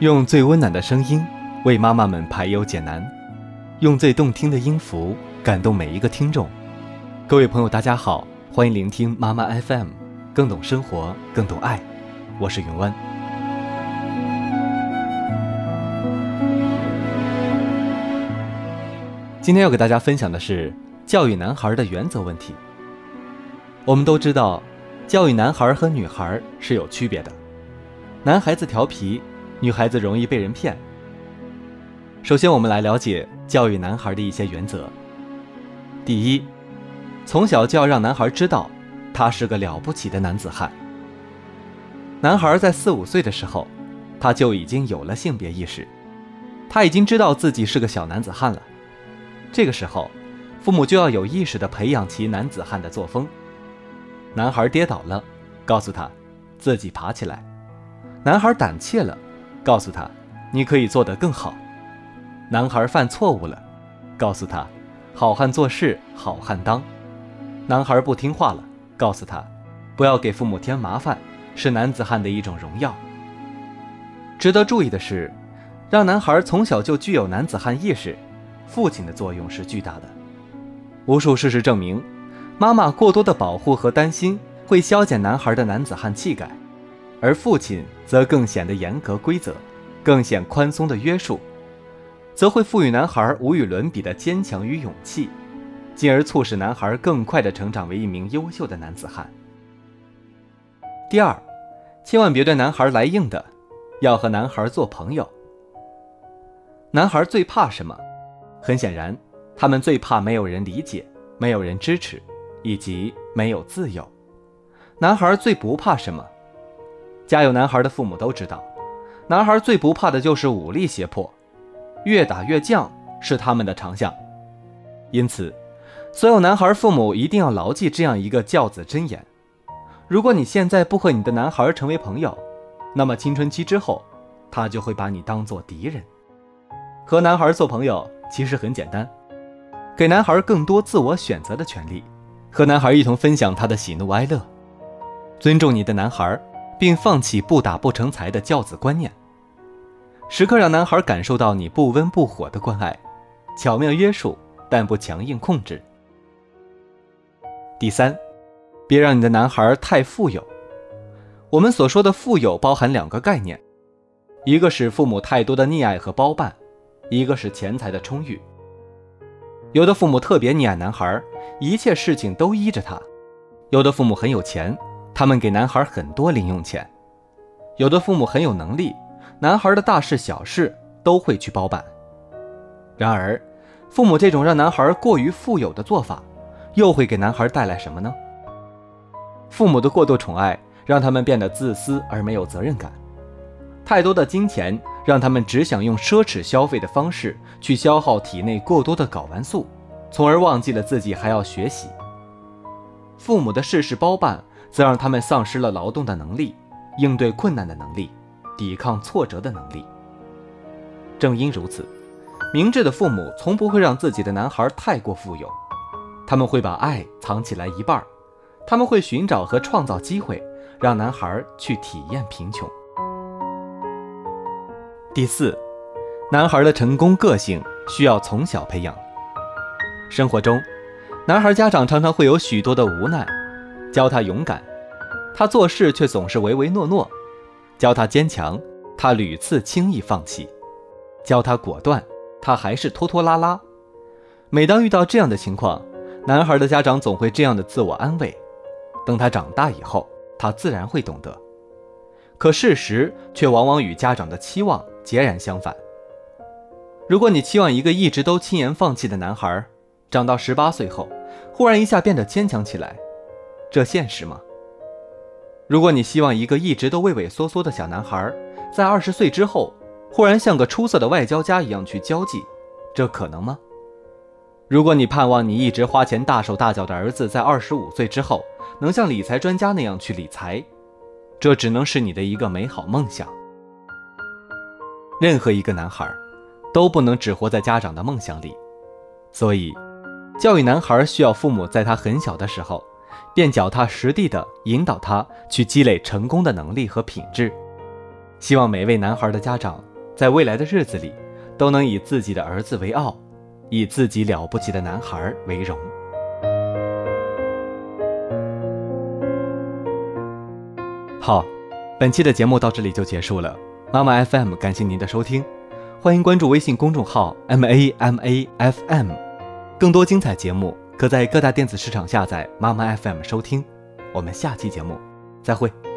用最温暖的声音为妈妈们排忧解难，用最动听的音符感动每一个听众。各位朋友，大家好，欢迎聆听妈妈 FM，更懂生活，更懂爱。我是云湾。今天要给大家分享的是教育男孩的原则问题。我们都知道，教育男孩和女孩是有区别的，男孩子调皮。女孩子容易被人骗。首先，我们来了解教育男孩的一些原则。第一，从小就要让男孩知道，他是个了不起的男子汉。男孩在四五岁的时候，他就已经有了性别意识，他已经知道自己是个小男子汉了。这个时候，父母就要有意识地培养其男子汉的作风。男孩跌倒了，告诉他，自己爬起来。男孩胆怯了。告诉他，你可以做得更好。男孩犯错误了，告诉他，好汉做事好汉当。男孩不听话了，告诉他，不要给父母添麻烦，是男子汉的一种荣耀。值得注意的是，让男孩从小就具有男子汉意识，父亲的作用是巨大的。无数事实证明，妈妈过多的保护和担心会消减男孩的男子汉气概。而父亲则更显得严格规则，更显宽松的约束，则会赋予男孩无与伦比的坚强与勇气，进而促使男孩更快地成长为一名优秀的男子汉。第二，千万别对男孩来硬的，要和男孩做朋友。男孩最怕什么？很显然，他们最怕没有人理解，没有人支持，以及没有自由。男孩最不怕什么？家有男孩的父母都知道，男孩最不怕的就是武力胁迫，越打越犟是他们的长项。因此，所有男孩父母一定要牢记这样一个教子箴言：如果你现在不和你的男孩成为朋友，那么青春期之后，他就会把你当做敌人。和男孩做朋友其实很简单，给男孩更多自我选择的权利，和男孩一同分享他的喜怒哀乐，尊重你的男孩。并放弃不打不成才的教子观念，时刻让男孩感受到你不温不火的关爱，巧妙约束但不强硬控制。第三，别让你的男孩太富有。我们所说的富有包含两个概念，一个是父母太多的溺爱和包办，一个是钱财的充裕。有的父母特别溺爱男孩，一切事情都依着他；有的父母很有钱。他们给男孩很多零用钱，有的父母很有能力，男孩的大事小事都会去包办。然而，父母这种让男孩过于富有的做法，又会给男孩带来什么呢？父母的过度宠爱让他们变得自私而没有责任感，太多的金钱让他们只想用奢侈消费的方式去消耗体内过多的睾丸素，从而忘记了自己还要学习。父母的事事包办。则让他们丧失了劳动的能力、应对困难的能力、抵抗挫折的能力。正因如此，明智的父母从不会让自己的男孩太过富有，他们会把爱藏起来一半儿，他们会寻找和创造机会，让男孩去体验贫穷。第四，男孩的成功个性需要从小培养。生活中，男孩家长常常会有许多的无奈。教他勇敢，他做事却总是唯唯诺诺；教他坚强，他屡次轻易放弃；教他果断，他还是拖拖拉拉。每当遇到这样的情况，男孩的家长总会这样的自我安慰：等他长大以后，他自然会懂得。可事实却往往与家长的期望截然相反。如果你期望一个一直都轻言放弃的男孩，长到十八岁后，忽然一下变得坚强起来，这现实吗？如果你希望一个一直都畏畏缩缩的小男孩，在二十岁之后，忽然像个出色的外交家一样去交际，这可能吗？如果你盼望你一直花钱大手大脚的儿子，在二十五岁之后，能像理财专家那样去理财，这只能是你的一个美好梦想。任何一个男孩，都不能只活在家长的梦想里，所以，教育男孩需要父母在他很小的时候。便脚踏实地地引导他去积累成功的能力和品质。希望每位男孩的家长在未来的日子里，都能以自己的儿子为傲，以自己了不起的男孩为荣。好，本期的节目到这里就结束了。妈妈 FM 感谢您的收听，欢迎关注微信公众号 M A M A F M，更多精彩节目可在各大电子市场下载妈妈 FM 收听。我们下期节目再会。